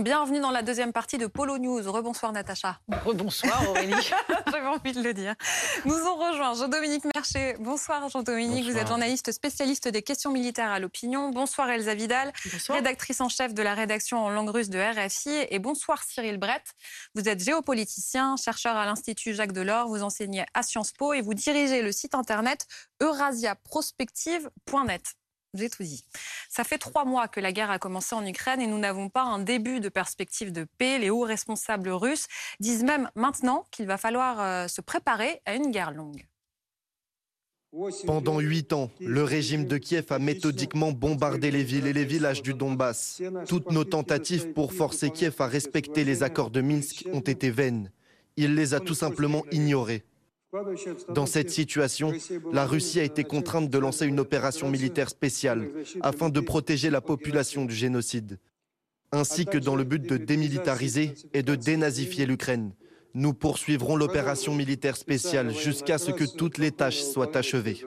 Bienvenue dans la deuxième partie de Polo News. Rebonsoir Natacha. Rebonsoir Aurélie. J'avais envie de le dire. Nous ont rejoint Jean-Dominique Mercher. Bonsoir Jean-Dominique. Vous êtes journaliste spécialiste des questions militaires à l'opinion. Bonsoir Elsa Vidal, rédactrice en chef de la rédaction en langue russe de RFI. Et bonsoir Cyril Brett. Vous êtes géopoliticien, chercheur à l'Institut Jacques Delors. Vous enseignez à Sciences Po et vous dirigez le site internet eurasiaprospective.net. Ça fait trois mois que la guerre a commencé en Ukraine et nous n'avons pas un début de perspective de paix. Les hauts responsables russes disent même maintenant qu'il va falloir euh, se préparer à une guerre longue. Pendant huit ans, le régime de Kiev a méthodiquement bombardé les villes et les villages du Donbass. Toutes nos tentatives pour forcer Kiev à respecter les accords de Minsk ont été vaines. Il les a tout simplement ignorés. Dans cette situation, la Russie a été contrainte de lancer une opération militaire spéciale afin de protéger la population du génocide, ainsi que dans le but de démilitariser et de dénazifier l'Ukraine. Nous poursuivrons l'opération militaire spéciale jusqu'à ce que toutes les tâches soient achevées.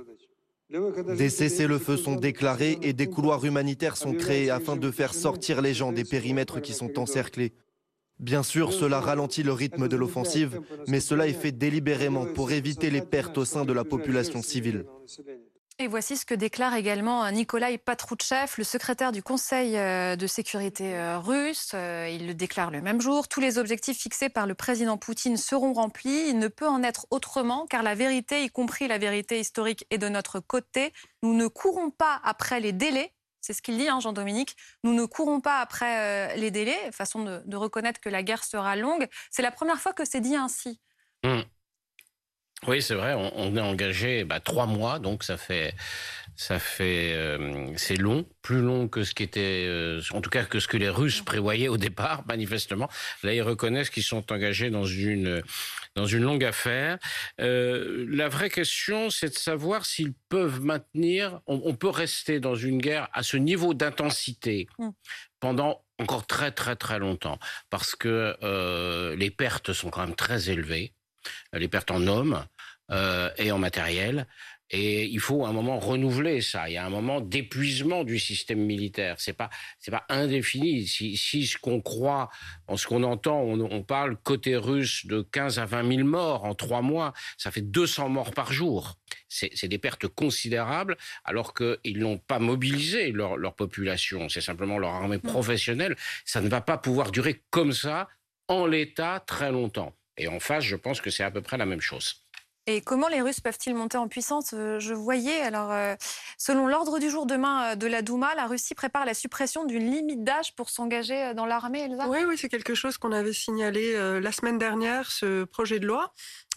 Des cessez-le-feu sont déclarés et des couloirs humanitaires sont créés afin de faire sortir les gens des périmètres qui sont encerclés. Bien sûr, cela ralentit le rythme de l'offensive, mais cela est fait délibérément pour éviter les pertes au sein de la population civile. Et voici ce que déclare également Nikolai Patrouchev, le secrétaire du Conseil euh, de sécurité euh, russe. Euh, il le déclare le même jour. Tous les objectifs fixés par le président Poutine seront remplis. Il ne peut en être autrement, car la vérité, y compris la vérité historique, est de notre côté. Nous ne courons pas après les délais c'est ce qu'il dit, hein, Jean-Dominique. Nous ne courons pas après euh, les délais, façon de, reconnaître que la guerre sera longue. C'est la première fois que c'est dit ainsi. Mmh. Oui, c'est vrai. On, est engagé bah, trois mois, donc ça fait ça fait, euh, c'est long, plus long que ce qui était, euh, en tout cas que ce que les Russes prévoyaient au départ, manifestement. Là, ils reconnaissent qu'ils sont engagés dans une dans une longue affaire. Euh, la vraie question, c'est de savoir s'ils peuvent maintenir. On, peut rester dans une guerre à ce niveau d'intensité mm. pendant encore très très très longtemps, parce que les pertes sont quand même très élevées, les pertes en hommes et en matériel. Et il faut un moment renouveler ça. Il y a un moment d'épuisement du système militaire. C'est pas c'est pas indéfini. Si, si ce qu'on croit, en ce qu'on entend, on, on, parle côté russe de 15 à 20 000 morts en trois mois. Ça fait 200 morts par jour. C'est des pertes considérables, alors qu'ils n'ont pas mobilisé leur, leur population. C'est simplement leur armée professionnelle. Ça ne va pas pouvoir durer comme ça en l'état très longtemps. Et en face, je pense que c'est à peu près la même chose. Et comment les Russes peuvent-ils monter en puissance euh, Je voyais, alors, euh, selon l'ordre du jour demain euh, de la Douma, la Russie prépare la suppression d'une limite d'âge pour s'engager dans l'armée, Elsa? Oui, oui, c'est quelque chose qu'on avait signalé la semaine dernière, ce projet de loi.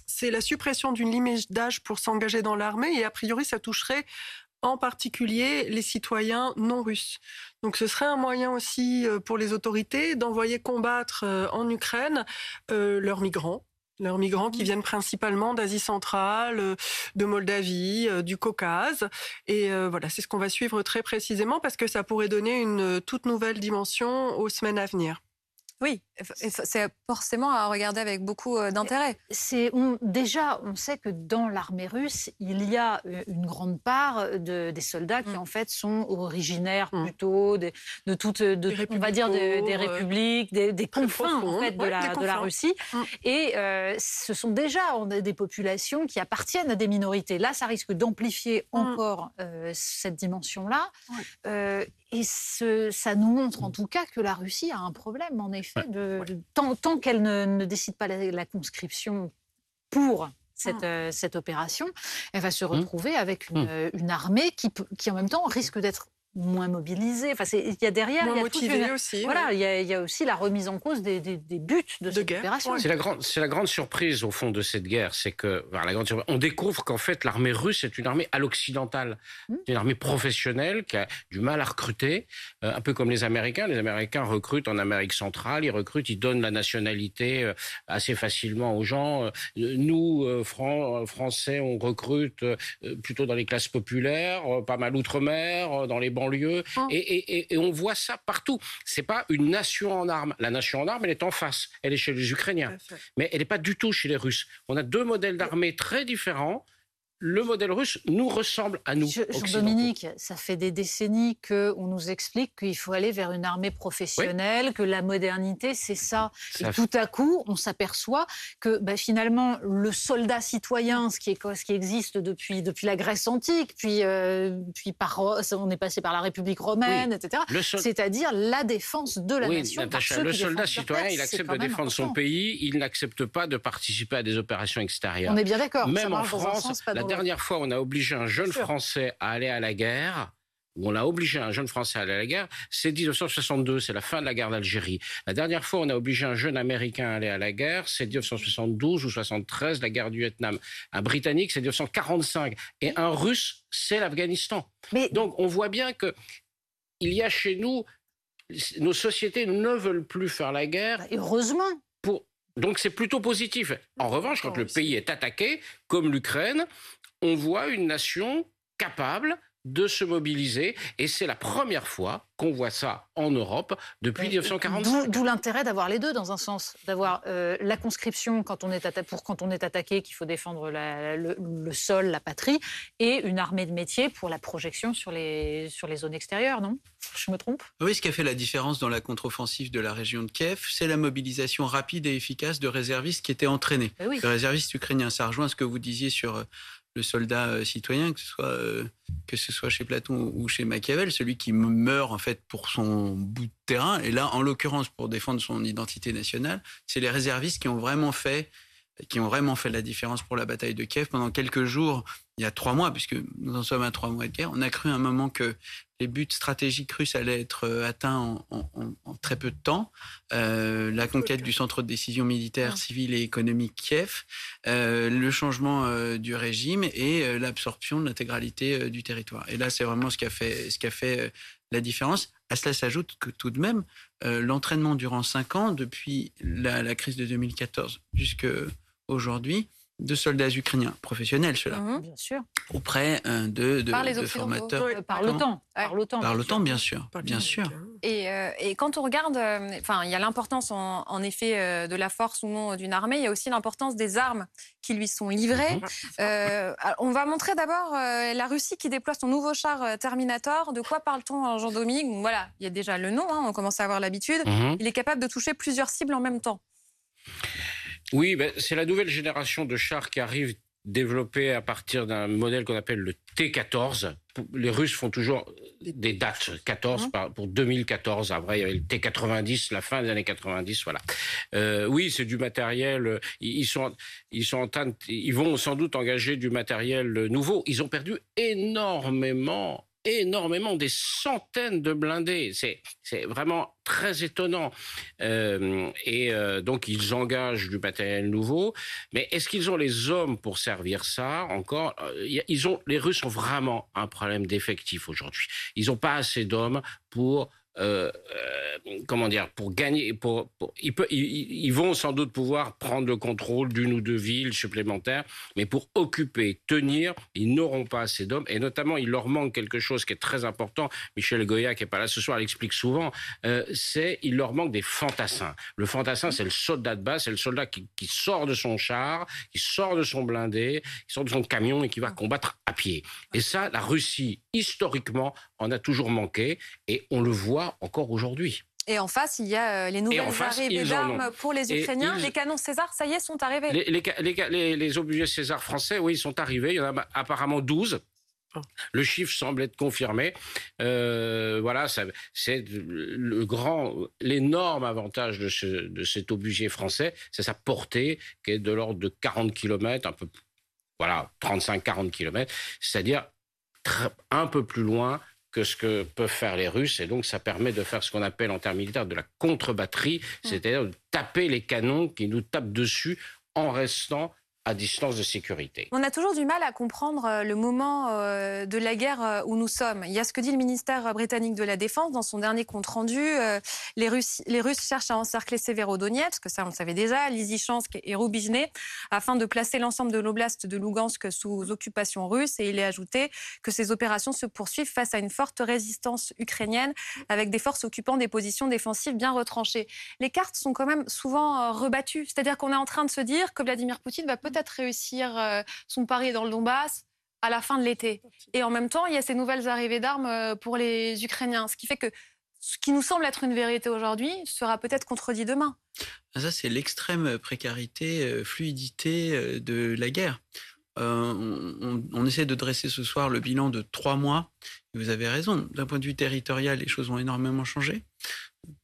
C'est la suppression d'une limite d'âge pour s'engager dans l'armée et a priori, ça toucherait en particulier les citoyens non russes. Donc ce serait un moyen aussi pour les autorités d'envoyer combattre en Ukraine leurs migrants leurs migrants qui viennent principalement d'Asie centrale, euh, de Moldavie, euh, du Caucase. Et euh, voilà, c'est ce qu'on va suivre très précisément parce que ça pourrait donner une toute nouvelle dimension aux semaines à venir. Oui, c'est forcément à regarder avec beaucoup euh, d'intérêt. C'est déjà, on sait que dans l'armée russe, il y a euh, une grande part de, des soldats qui mm. en fait sont originaires mm. plutôt de, de toutes, de, on va dire des républiques, des, confins en fait de, la, de la Russie, mm. et euh, ce sont déjà des populations qui appartiennent à des minorités. Là, ça risque d'amplifier encore cette dimension-là. Et ce, ça nous montre en tout cas que la Russie a un problème, en effet, de, tant, tant qu'elle ne, décide pas la, conscription pour cette, ah. euh, cette, opération, elle va se mmh. retrouver avec une, mmh. une armée qui, qui, en même temps, risque d'être moins mobilisés. Enfin, il y a derrière, moins il aussi. Voilà, il, y a, aussi la remise en cause des, buts de, cette guerre. opération. C'est la grande, c'est la grande surprise au fond de cette guerre, c'est que la grande on découvre qu'en fait l'armée russe est une armée à l'occidental, hmm. une armée professionnelle qui a du mal à recruter, euh, un peu comme les Américains. Les Américains recrutent en Amérique centrale, ils recrutent, ils donnent la nationalité euh, assez facilement aux gens. Euh, nous, Français, on recrute plutôt dans les classes populaires, pas mal outre-mer, dans les bancs lieu oh. Et, on voit ça partout. C'est pas une nation en armes. La nation en armes, elle est en face. Elle est chez les Ukrainiens. Mais elle n'est pas du tout chez les Russes. On a deux modèles d'armée très différents le modèle russe nous ressemble à nous. Jean-Dominique, ça fait des décennies qu'on nous explique qu'il faut aller vers une armée professionnelle, que la modernité, c'est ça. Et tout à coup, on s'aperçoit que bah, finalement, le soldat citoyen, ce qui, est, ce qui existe depuis, depuis la Grèce antique, puis, euh, puis par, on est passé par la République romaine, etc., c'est-à-dire la défense de la nation. le soldat citoyen, il accepte de défendre son pays, il n'accepte pas de participer à des opérations extérieures. On est bien d'accord. Même en France, dernière fois, on a obligé un jeune Français à aller à la guerre, où on l'a obligé un jeune Français à aller à la guerre, c'est 1962, c'est la fin de la guerre d'Algérie. La dernière fois, on a obligé un jeune Américain à aller à la guerre, c'est 1972 ou 73, la guerre du Vietnam. Un Britannique, c'est 1945. Et un Russe, c'est l'Afghanistan. Mais... Donc, on voit bien que il y a chez nous, nos sociétés ne veulent plus faire la guerre. Heureusement. Pour... Donc, c'est plutôt positif. En revanche, quand le pays est attaqué, comme l'Ukraine, on voit une nation capable de se mobiliser. Et c'est la première fois qu'on voit ça en Europe depuis 1945. D'où l'intérêt d'avoir les deux, dans un sens. D'avoir euh, la conscription quand on est pour quand on est attaqué, qu'il faut défendre le, sol, la patrie, et une armée de métier pour la projection sur les, sur les zones extérieures, non? Je me trompe? Oui, ce qui a fait la différence dans la contre-offensive de la région de Kiev, c'est la mobilisation rapide et efficace de réservistes qui étaient entraînés. Les eh réservistes ukrainiens, ça rejoint ce que vous disiez sur euh, le soldat euh, citoyen, que ce soit euh, que ce soit chez Platon ou chez Machiavel, celui qui meurt en fait pour son bout de terrain. Et là, en l'occurrence, pour défendre son identité nationale, c'est les réservistes qui ont vraiment fait qui ont vraiment fait la différence pour la bataille de Kiev. Pendant quelques jours, il y a trois mois, puisque nous en sommes à trois mois de guerre, on a cru un moment que les buts stratégiques russes allaient être euh, atteints en, très peu de temps. Euh, la conquête du centre de décision militaire, civile et économique Kiev, euh, le changement du régime et l'absorption de l'intégralité du territoire. Et là, c'est vraiment ce qui a fait, ce qui a fait la différence. À cela s'ajoute que tout de même, l'entraînement durant cinq ans, depuis la, la crise de 2014 jusqu'à aujourd'hui, de soldats ukrainiens professionnels, cela, mhm. bien sûr. auprès euh, de, de, formateurs. Euh, par l'OTAN. Par l'OTAN, par l'OTAN, bien sûr, bien sûr. Et, euh, et, quand on regarde, enfin, il y a l'importance en, effet de la force ou non d'une armée, il y a aussi l'importance des armes qui lui sont livrées. Mhm. on va montrer d'abord la Russie qui déploie son nouveau char Terminator. De quoi parle-t-on, Jean-Dominique Voilà, il y a déjà le nom, hein, on commence à avoir l'habitude. Mhm. Il est capable de toucher plusieurs cibles en même temps. Oui, ben, c'est la nouvelle génération de chars qui arrive développée à partir d'un modèle qu'on appelle le T-14. Les Russes font toujours des dates, 14 mmh. pour 2014. Après, il y avait le T-90, la fin des années 90, voilà. Euh, oui, c'est du matériel. Ils sont, ils sont en train, ils vont sans doute engager du matériel nouveau. Ils ont perdu énormément énormément, des centaines de blindés. C'est vraiment très étonnant. Euh, et euh, donc, ils engagent du matériel nouveau. Mais est-ce qu'ils ont les hommes pour servir ça encore? Euh, ils ont, Les Russes ont vraiment un problème d'effectif aujourd'hui. Ils n'ont pas assez d'hommes pour euh, euh, comment dire, pour gagner, pour, ils, ils, vont sans doute pouvoir prendre le contrôle d'une ou deux villes supplémentaires, mais pour occuper, tenir, ils n'auront pas assez d'hommes, et notamment il leur manque quelque chose qui est très important. Michel Goya, qui est pas là ce soir, l'explique souvent. Euh, c'est il leur manque des fantassins. Le fantassin, c'est le soldat de base, c'est le soldat qui, sort de son char, qui sort de son blindé, qui sort de son camion et qui va combattre à pied. Et ça, la Russie historiquement en a toujours manqué, et on le voit encore aujourd'hui. Et en face, il y a euh, les nouvelles arrivées d'armes pour les Ukrainiens. Les canons César, ça y est, sont arrivés. Les, les, obusiers César français, oui, ils sont arrivés. Il y en a apparemment 12. Le chiffre semble être confirmé. Euh, voilà, c'est le grand, l'énorme avantage de, ce, de cet obusier français, c'est sa portée qui est de l'ordre de 40 km, un peu, voilà, 35-40 km, c'est-à-dire un peu plus loin que ce que peuvent faire les Russes. Et donc, ça permet de faire ce qu'on appelle en termes militaires de la contre-batterie, mmh. c'est-à-dire de taper les canons qui nous tapent dessus en restant à distance de sécurité. On a toujours du mal à comprendre euh, le moment euh, de la guerre euh, où nous sommes. Il y a ce que dit le ministère britannique de la Défense dans son dernier compte-rendu. Les Russes, cherchent à encercler Severodonetsk, ça on le savait déjà, Lysychansk et Roubizhne, afin de placer l'ensemble de l'oblast de Lugansk sous occupation russe. Et il est ajouté que ces opérations se poursuivent face à une forte résistance ukrainienne, avec des forces occupant des positions défensives bien retranchées. Les cartes sont quand même souvent rebattues. C'est-à-dire qu'on est en train de se dire que Vladimir Poutine va peut peut-être réussir euh, son pari dans le Donbass à la fin de l'été. Et en même temps, il y a ces nouvelles arrivées d'armes pour les Ukrainiens. Ce qui fait que ce qui nous semble être une vérité aujourd'hui sera peut-être contredit demain. Ah, ça, c'est l'extrême précarité, fluidité de la guerre. on, on, essaie de dresser ce soir le bilan de trois mois. Vous avez raison. D'un point de vue territorial, les choses ont énormément changé.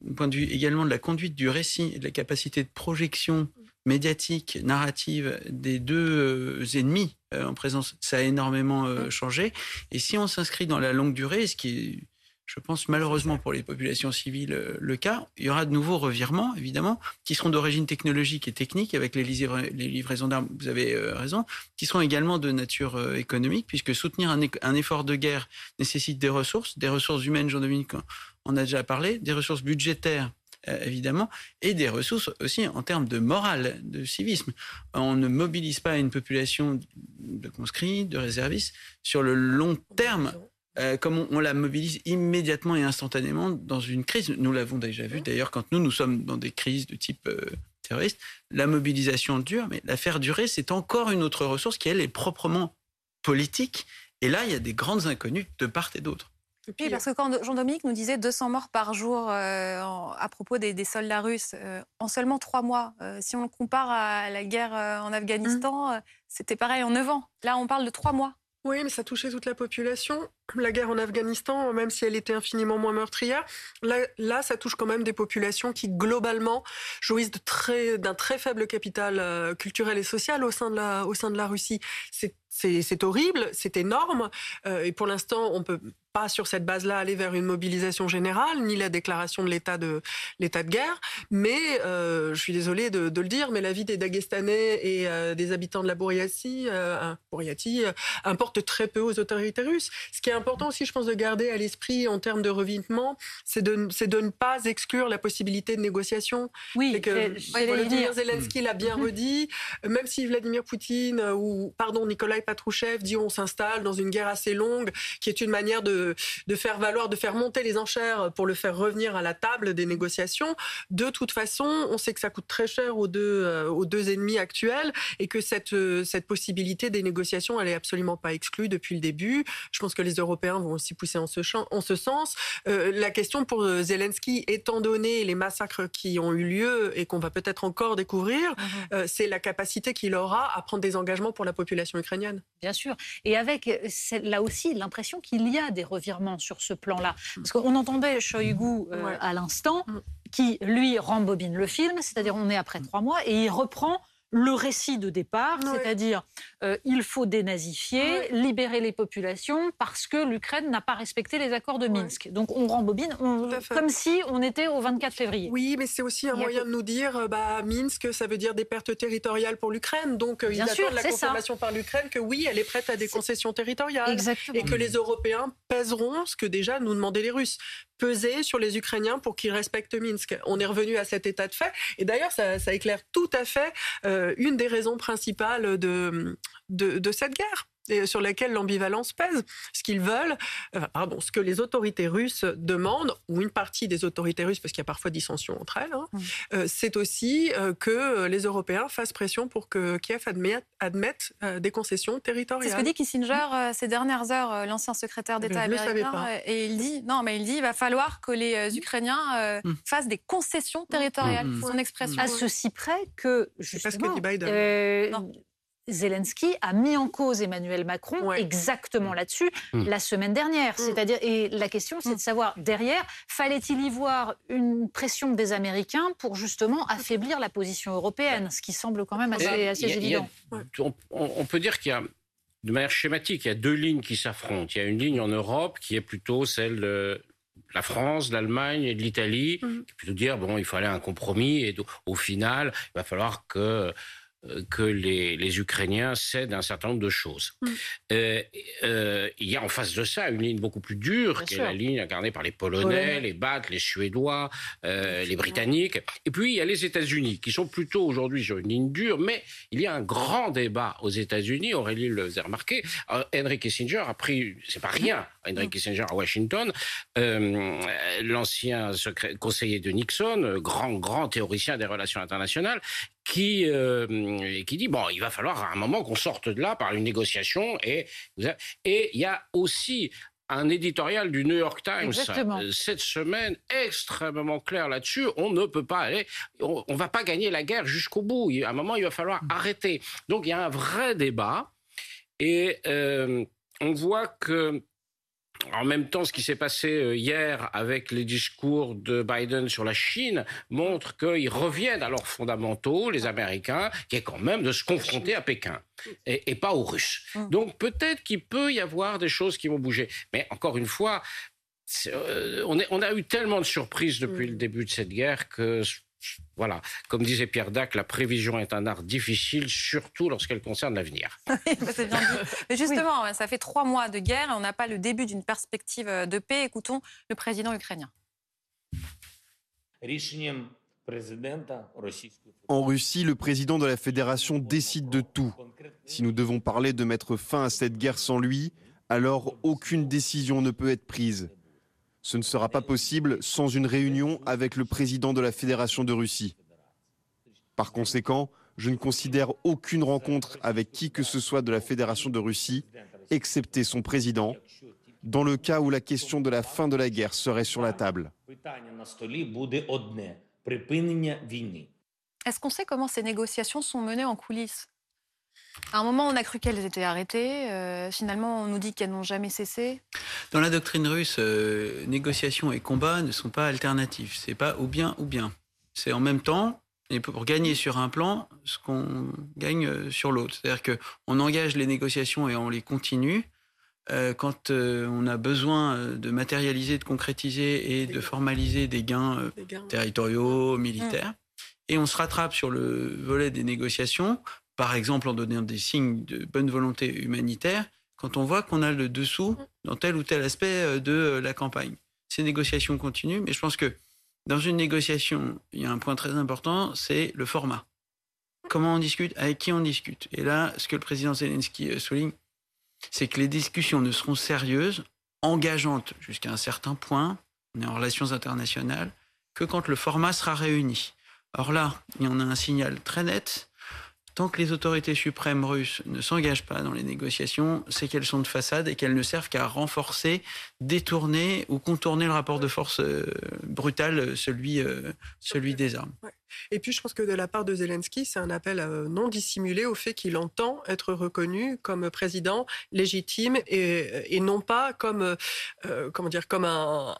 D'un point de vue également de la conduite du récit et de la capacité de projection médiatique, narrative des deux euh, ennemis euh, en présence, ça a énormément euh, changé. Et si on s'inscrit dans la longue durée, ce qui est, je pense, malheureusement pour les populations civiles le cas, il y aura de nouveaux revirements, évidemment, qui seront d'origine technologique et technique, avec les, les livraisons d'armes, vous avez raison, qui seront également de nature économique, puisque soutenir un, un, effort de guerre nécessite des ressources, des ressources humaines, Jean-Dominique on a déjà parlé, des ressources budgétaires évidemment, et des ressources aussi en termes de morale, de civisme. On ne mobilise pas une population de conscrits, de réservistes sur le long terme. Euh, comme on, la mobilise immédiatement et instantanément dans une crise. Nous l'avons déjà vu d'ailleurs quand nous, nous sommes dans des crises de type euh, terroriste. La mobilisation dure, mais la faire durer, c'est encore une autre ressource qui, elle, est proprement politique. Et là, il y a des grandes inconnues de part et d'autre. Oui, parce que quand Jean-Dominique nous disait 200 morts par jour euh, à propos des, soldats russes, euh, en seulement trois mois, euh, si on le compare à la guerre en Afghanistan, mmh. c'était pareil en neuf ans. Là, on parle de trois mois. Oui, mais ça touchait toute la population. La guerre en Afghanistan, même si elle était infiniment moins meurtrière, là, ça touche quand même des populations qui, globalement, jouissent d'un très, faible capital culturel et social au sein de la, Russie. C'est horrible, c'est énorme, et pour l'instant, on peut pas sur cette base-là aller vers une mobilisation générale, ni la déclaration de l'état de guerre. Mais euh, je suis désolée de, le dire, mais la vie des Dagestanais et euh, des habitants de la Bouriatie, euh, euh, importe très peu aux autorités russes. Ce qui est important aussi, je pense, de garder à l'esprit en termes de revitement, c'est de, de ne pas exclure la possibilité de négociation. Oui, que Vladimir Zelensky l'a bien mm-hmm. redit. Même si Vladimir Poutine ou pardon Nikolai Patrouchev dit on s'installe dans une guerre assez longue, qui est une manière de de, faire valoir, de faire monter les enchères pour le faire revenir à la table des négociations. De toute façon, on sait que ça coûte très cher aux deux, euh, aux deux ennemis actuels et que cette, euh, cette possibilité des négociations, elle est absolument pas exclue depuis le début. Je pense que les Européens vont aussi pousser en ce, champ, en ce sens. Euh, la question pour Zelensky, étant donné les massacres qui ont eu lieu et qu'on va peut-être encore découvrir, mhm. c'est la capacité qu'il aura à prendre des engagements pour la population ukrainienne. Bien sûr. Et avec là aussi l'impression qu'il y a des revirement sur ce plan-là. Parce qu'on entendait Shoigu euh, à l'instant, mm. qui, lui, rembobine le film, c'est-à-dire on est après trois mois, et il reprend le récit de départ, c'est-à-dire euh, il faut dénazifier, libérer les populations parce que l'Ukraine n'a pas respecté les accords de Minsk. Donc on rembobine comme si on était au 24 février. Oui, mais c'est aussi un moyen de nous dire euh, bah, Minsk, ça veut dire des pertes territoriales pour l'Ukraine. Donc euh, il attend la confirmation par l'Ukraine que oui, elle est prête à des concessions territoriales. Et que les Européens pèseront ce que déjà nous demandaient les Russes peser sur les Ukrainiens pour qu'ils respectent Minsk. On est revenu à cet état de fait. Et d'ailleurs, ça, éclaire tout à fait euh, une des raisons principales de, de cette guerre sur lesquels l'ambivalence pèse. Ce qu'ils veulent, euh, pardon, ce que les autorités russes demandent, ou une partie des autorités russes, parce qu'il y a parfois dissension entre elles, hein, mmh. euh, c'est aussi euh, que les Européens fassent pression pour que Kiev admette, des concessions territoriales. C'est ce que dit Kissinger ces dernières heures, l'ancien secrétaire d'État américain, et il dit non, mais il dit il va falloir que les Ukrainiens mmh. fassent des concessions territoriales. Mmh. Son expression. À ceci près que justement, Zelensky a mis en cause Emmanuel Macron exactement mm. là-dessus mm. la semaine dernière. Mm. C'est-à-dire, et la question, c'est de savoir derrière, fallait-il y voir une pression des Américains pour justement affaiblir la position européenne, ce qui semble quand même assez, évident. on, peut dire qu'il y a de manière schématique, il y a deux lignes qui s'affrontent. Il y a une ligne en Europe qui est plutôt celle de la France, l'Allemagne et de l'Italie, qui plutôt dire bon, il fallait un compromis et au final, il va falloir que euh, que les, les, Ukrainiens cèdent un certain nombre de choses. Mm. Euh, euh, il y a en face de ça une ligne beaucoup plus dure, qui est la ligne incarnée par les Polonais, les Baltes, les Suédois, euh, les Britanniques. Et puis il y a les États-Unis, qui sont plutôt aujourd'hui sur une ligne dure, mais il y a un grand débat aux États-Unis. Aurélie le faisait remarquer. Henry Kissinger a pris, c'est pas rien, Henry mm. Kissinger à Washington, l'ancien conseiller de Nixon, grand grand théoricien des relations internationales, qui, euh, qui dit bon, il va falloir à un moment qu'on sorte de là par une négociation. Et et il y a aussi un éditorial du New York Times euh, cette semaine extrêmement clair là-dessus. On ne peut pas aller, on, ne va pas gagner la guerre jusqu'au bout. À un moment, il va falloir mm. arrêter. Donc il y a un vrai débat et euh, on voit que en même temps, ce qui s'est passé euh, hier avec les discours de Biden sur la Chine montre qu'ils reviennent à leurs fondamentaux, les Américains, qui est quand même de se confronter à Pékin et, pas aux Russes. Hum. Donc peut-être qu'il peut y avoir des choses qui vont bouger. Mais encore une fois, euh, on, on, a eu tellement de surprises depuis hum. le début de cette guerre que voilà, comme disait Pierre Dac, la prévision est un art difficile, surtout lorsqu'elle concerne l'avenir. Mais justement, ça fait trois mois de guerre et on n'a pas le début d'une perspective de paix. Écoutons le président ukrainien. En Russie, le président de la fédération décide de tout. Si nous devons parler de mettre fin à cette guerre sans lui, alors aucune décision ne peut être prise. Ce ne sera pas possible sans une réunion avec le président de la Fédération de Russie. Par conséquent, je ne considère aucune rencontre avec qui que ce soit de la Fédération de Russie, excepté son président, dans le cas où la question de la fin de la guerre serait sur la table. Est-ce qu'on sait comment ces négociations sont menées en coulisses? À un moment, on a cru qu'elles étaient arrêtées. Euh, finalement, on nous dit qu'elles n'ont jamais cessé. Dans la doctrine russe, euh, négociation et combat ne sont pas alternatifs. C'est pas ou bien ou bien. C'est en même temps. Et pour gagner sur un plan, ce qu'on gagne euh, sur l'autre. C'est-à-dire qu'on engage les négociations et on les continue quand on a besoin de matérialiser, de concrétiser et de formaliser des gains, territoriaux, militaires. Mmh. Et on se rattrape sur le volet des négociations par exemple en donnant des signes de bonne volonté humanitaire, quand on voit qu'on a le dessous dans tel ou tel aspect euh, de euh, la campagne. Ces négociations continuent, mais je pense que dans une négociation, il y a un point très important, c'est le format. Comment on discute, avec qui on discute. Et là, ce que le président Zelensky euh, souligne, c'est que les discussions ne seront sérieuses, engageantes jusqu'à un certain point, on est en relations internationales, que quand le format sera réuni. Or là, il y en a un signal très net, tant que les autorités suprêmes russes ne s'engagent pas dans les négociations, c'est qu'elles sont de façade et qu'elles ne servent qu'à renforcer, détourner ou contourner le rapport de force euh, brutal, celui, euh, celui des armes. Et puis je pense que de la part de Zelensky, c'est un appel euh, non dissimulé au fait qu'il entend être reconnu comme président légitime et, non pas comme, comment dire, comme un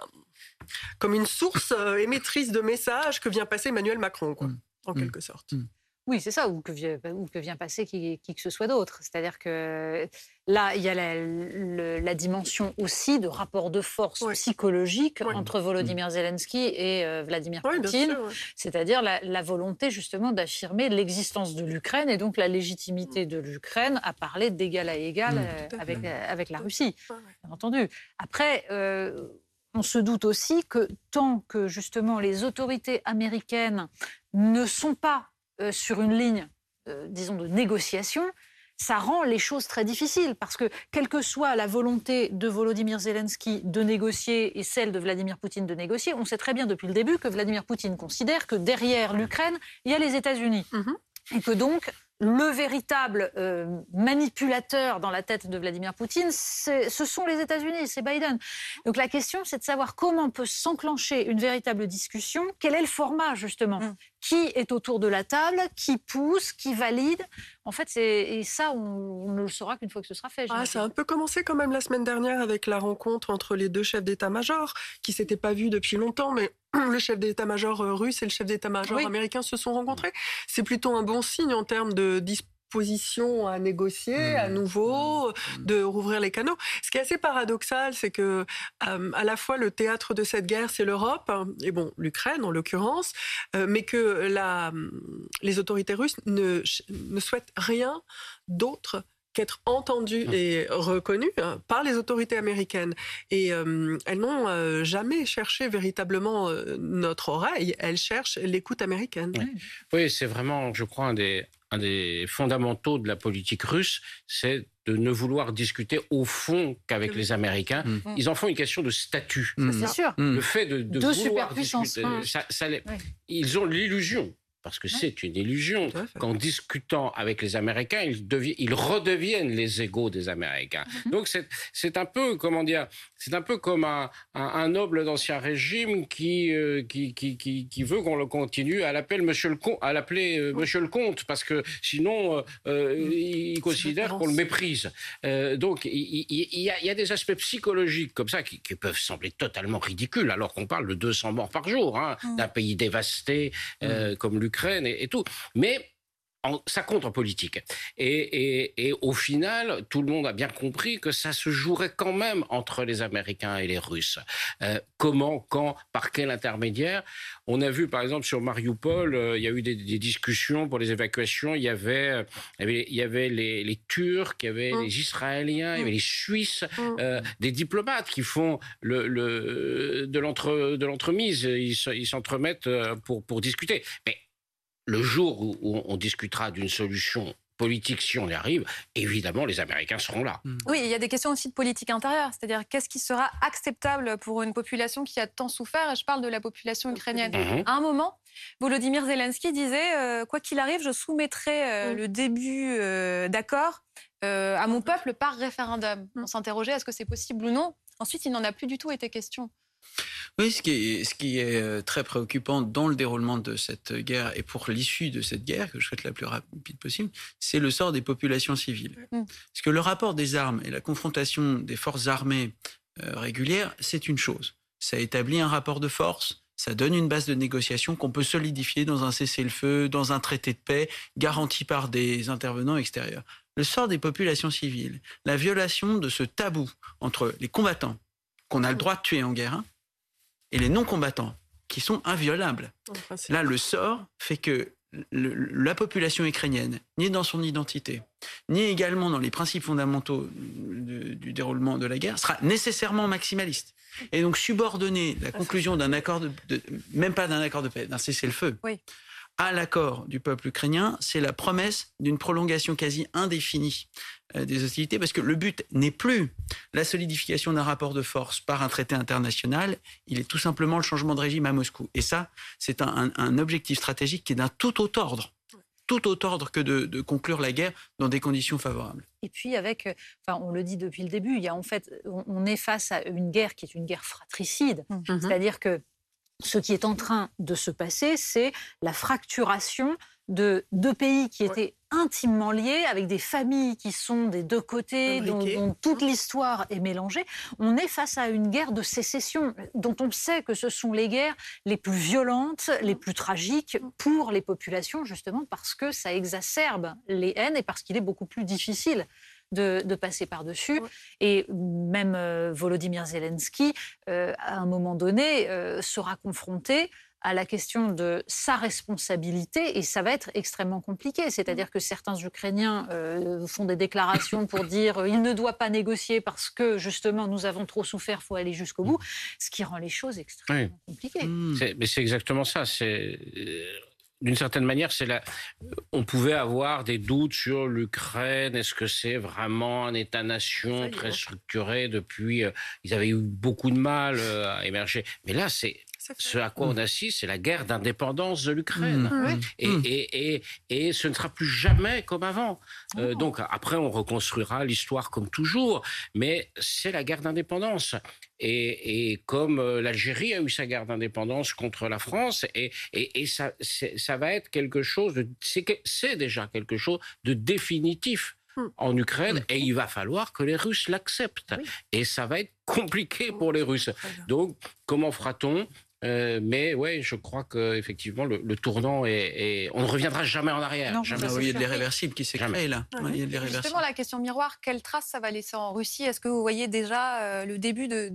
comme une source émettrice de messages que vient passer Emmanuel Macron, quoi, mm. en mm. quelque sorte. Mm. Oui, c'est ça, ou que, vient passer qui, que ce soit d'autre. C'est-à-dire que là, il y a la, dimension aussi de rapport de force psychologique entre Volodymyr mmh. Zelensky et euh, Vladimir Poutine, c'est-à-dire la, volonté justement d'affirmer l'existence de l'Ukraine et donc la légitimité de l'Ukraine à parler d'égal à égal mmh. euh, avec, avec la Russie, bien entendu. Après, euh, on se doute aussi que tant que justement les autorités américaines ne sont pas euh, sur une ligne, euh, disons, de négociation, ça rend les choses très difficiles parce que, quelle que soit la volonté de Volodymyr Zelensky de négocier et celle de Vladimir Poutine de négocier, on sait très bien depuis le début que Vladimir Poutine considère que derrière l'Ukraine, il y a les États-Unis. Mhm. Et que donc, le véritable euh, manipulateur dans la tête de Vladimir Poutine, ce sont les États-Unis, c'est Biden. Donc la question, c'est de savoir comment peut s'enclencher une véritable discussion, quel est le format justement, mm. Qui est autour de la table, qui pousse, qui valide. En fait, et ça, on, ne le saura qu'une fois que ce sera fait. Ah, ça a un peu commencé quand même la semaine dernière avec la rencontre entre les deux chefs d'état-major, qui s'étaient pas vus depuis longtemps, mais le chef d'état-major euh, russe et le chef d'état-major américain se sont rencontrés. C'est plutôt un bon signe en termes de disposition à négocier à mmh. nouveau, mmh. de rouvrir les canaux. Ce qui est assez paradoxal, c'est que euh, à la fois le théâtre de cette guerre, c'est l'Europe, et bon, l'Ukraine en l'occurrence, euh, mais que la, les autorités russes ne, ne souhaitent rien d'autre qu'être entendues mmh. et reconnues hein, par les autorités américaines. Et euh, elles n'ont euh, jamais cherché véritablement euh, notre oreille, elles cherchent l'écoute américaine. Oui, c'est vraiment, je crois, un des, un des fondamentaux de la politique russe, c'est de ne vouloir discuter au fond qu'avec les Américains. Mmh. Ils en font une question de statut. C'est sûr. Le fait de, de, vouloir discuter, ils ont l'illusion parce que c'est une illusion qu'en discutant avec les Américains, ils, ils redeviennent les égaux des Américains. Mhm. Donc c'est un peu, comment dire, c'est un peu comme un, un, noble d'ancien régime qui, euh, qui, qui, qui, veut qu'on le continue à l'appeler Monsieur le Comte, à l'appeler euh, Monsieur le Comte, parce que sinon euh, mhm. il considère qu'on le méprise. donc il, il, y a, il, y a, des aspects psychologiques comme ça qui, peuvent sembler totalement ridicules, alors qu'on parle de 200 morts par jour, hein, mhm. d'un pays dévasté comme l'Ukraine et, tout. Mais ça compte en politique. Et, au final, tout le monde a bien compris que ça se jouerait quand même entre les Américains et les Russes. Euh, comment, quand, par quel intermédiaire? On a vu, par exemple, sur Mariupol, euh, il y a eu des, discussions pour les évacuations. Il y avait, il y avait, les, Turcs, il y avait mmh. les Israéliens, il y avait les Suisses, euh, des diplomates qui font le, le de l'entremise. Ils s'entremettent pour, pour discuter. Mais le jour où, on discutera d'une solution politique, si on y arrive, évidemment, les Américains seront là. Hmm. Oui, il y a des questions aussi de politique intérieure, c'est-à-dire qu'est-ce qui sera acceptable pour une population qui a tant souffert, et je parle de la population ukrainienne. Mhm. À un moment, Volodymyr Zelensky disait, euh, quoi qu'il arrive, je soumettrai euh, le début euh, d'accord à mon peuple par référendum. On s'interrogeait, est-ce que c'est possible ou non? Ensuite, il n'en a plus du tout été question. Oui, ce qui, est, ce qui est euh, très préoccupant dans le déroulement de cette guerre et pour l'issue de cette guerre, que je souhaite la plus rapide possible, c'est le sort des populations civiles. Mm. Parce que le rapport des armes et la confrontation des forces armées euh, régulières, c'est une chose. Ça établit un rapport de force, ça donne une base de négociation qu'on peut solidifier dans un cessez-le-feu, dans un traité de paix, garanti par des intervenants extérieurs. Le sort des populations civiles, la violation de ce tabou entre les combattants qu'on a le droit de tuer en guerre, hein, et les non-combattants, qui sont inviolables. Là, le sort fait que la population ukrainienne, ni dans son identité, ni également dans les principes fondamentaux du déroulement de la guerre, sera nécessairement maximaliste. Et donc subordonner la conclusion d'un accord de, même pas d'un accord de paix, d'un cessez-le-feu, oui à l'accord du peuple ukrainien, c'est la promesse d'une prolongation quasi indéfinie euh, des hostilités, parce que le but n'est plus la solidification d'un rapport de force par un traité international, il est tout simplement le changement de régime à Moscou. Et ça, c'est un, objectif stratégique qui est d'un tout autre ordre tout autre ordre que de, conclure la guerre dans des conditions favorables. Et puis avec, euh, enfin, on le dit depuis le début, il y a en fait, on est face à une guerre qui est une guerre fratricide, mmh. c'est-à-dire que ce qui est en train de se passer, c'est la fracturation de deux pays qui étaient intimement liés, avec des familles qui sont des deux côtés, dont, toute l'histoire est mélangée. On est face à une guerre de sécession, dont on sait que ce sont les guerres les plus violentes, les plus tragiques pour les populations, justement parce que ça exacerbe les haines et parce qu'il est beaucoup plus difficile de, passer par-dessus. Et même euh, Volodymyr Zelensky, euh, à un moment donné, euh, sera confronté à la question de sa responsabilité et ça va être extrêmement compliqué. C'est-à-dire que certains Ukrainiens font des déclarations pour dire il ne doit pas négocier parce que justement nous avons trop souffert, il faut aller jusqu'au bout, ce qui rend les choses extrêmement compliquées. Mais c'est exactement ça. C'est d'une certaine manière, c'est la... on pouvait avoir des doutes sur l'Ukraine. Est-ce que c'est vraiment un État-nation très structuré depuis euh, Ils avaient eu beaucoup de mal euh, à émerger. Mais là, c'est ce à quoi on assiste, c'est la guerre d'indépendance de l'Ukraine. Mmh. Et, mmh. et, et, et, ce ne sera plus jamais comme avant. Euh, donc après, on reconstruira l'histoire comme toujours, mais c'est la guerre d'indépendance. Et, comme euh, l'Algérie a eu sa guerre d'indépendance contre la France, et, ça, ça va être quelque chose, c'est déjà quelque chose de définitif mmh. en Ukraine et il va falloir que les Russes l'acceptent. Et ça va être compliqué pour les Russes. Donc, comment fera-t-on? Euh, mais ouais, je crois que effectivement le, tournant est, on ne reviendra jamais en arrière. Non, jamais. il y a de l'irréversible qui s'est créé là. il y a Justement, la question miroir, quelle trace ça va laisser en Russie? Est-ce que vous voyez déjà euh, le début de,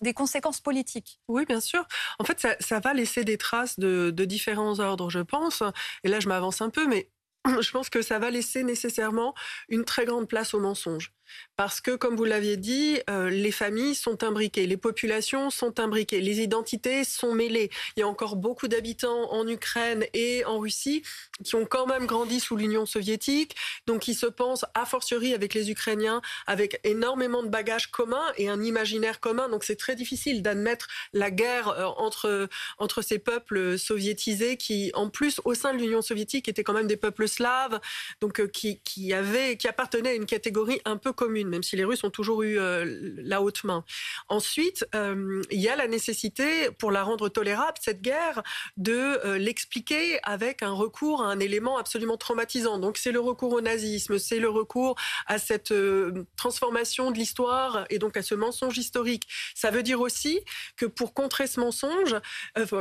des conséquences politiques? Oui, bien sûr. En fait, ça, va laisser des traces de, différents ordres, je pense. Et là, je m'avance un peu, mais je pense que ça va laisser nécessairement une très grande place au mensonge. Parce que, comme vous l'aviez dit, euh, les familles sont imbriquées, les populations sont imbriquées, les identités sont mêlées. Il y a encore beaucoup d'habitants en Ukraine et en Russie qui ont quand même grandi sous l'Union soviétique, donc qui se pensent a fortiori avec les Ukrainiens, avec énormément de bagages communs et un imaginaire commun. Donc c'est très difficile d'admettre la guerre euh, entre, entre ces peuples soviétisés qui, en plus, au sein de l'Union soviétique, étaient quand même des peuples slaves, donc euh, qui, qui, avaient, qui appartenaient à une catégorie un peu commune, même si les Russes ont toujours eu euh, la haute main. Ensuite, euh, il y a la nécessité, pour la rendre tolérable, cette guerre, de euh, l'expliquer avec un recours à un élément absolument traumatisant. Donc c'est le recours au nazisme, c'est le recours à cette transformation de l'histoire et donc à ce mensonge historique. Ça veut dire aussi que pour contrer ce mensonge,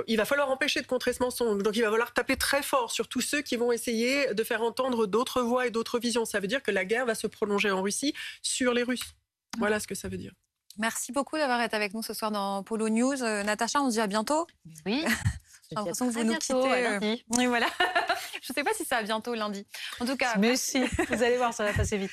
il va falloir empêcher de contrer ce mensonge. Donc il va falloir taper très fort sur tous ceux qui vont essayer de faire entendre d'autres voix et d'autres visions. Ça veut dire que la guerre va se prolonger en Russie sur les Russes. Voilà ce que ça veut dire. Merci beaucoup d'avoir été avec nous ce soir dans Polo News. Euh, Natacha, on se dit à bientôt. Oui. J'ai l'impression que vous nous quittez. Euh, oui, voilà. Je ne sais pas si c'est à bientôt lundi. En tout cas. Mais si, vous allez voir, ça va passer vite.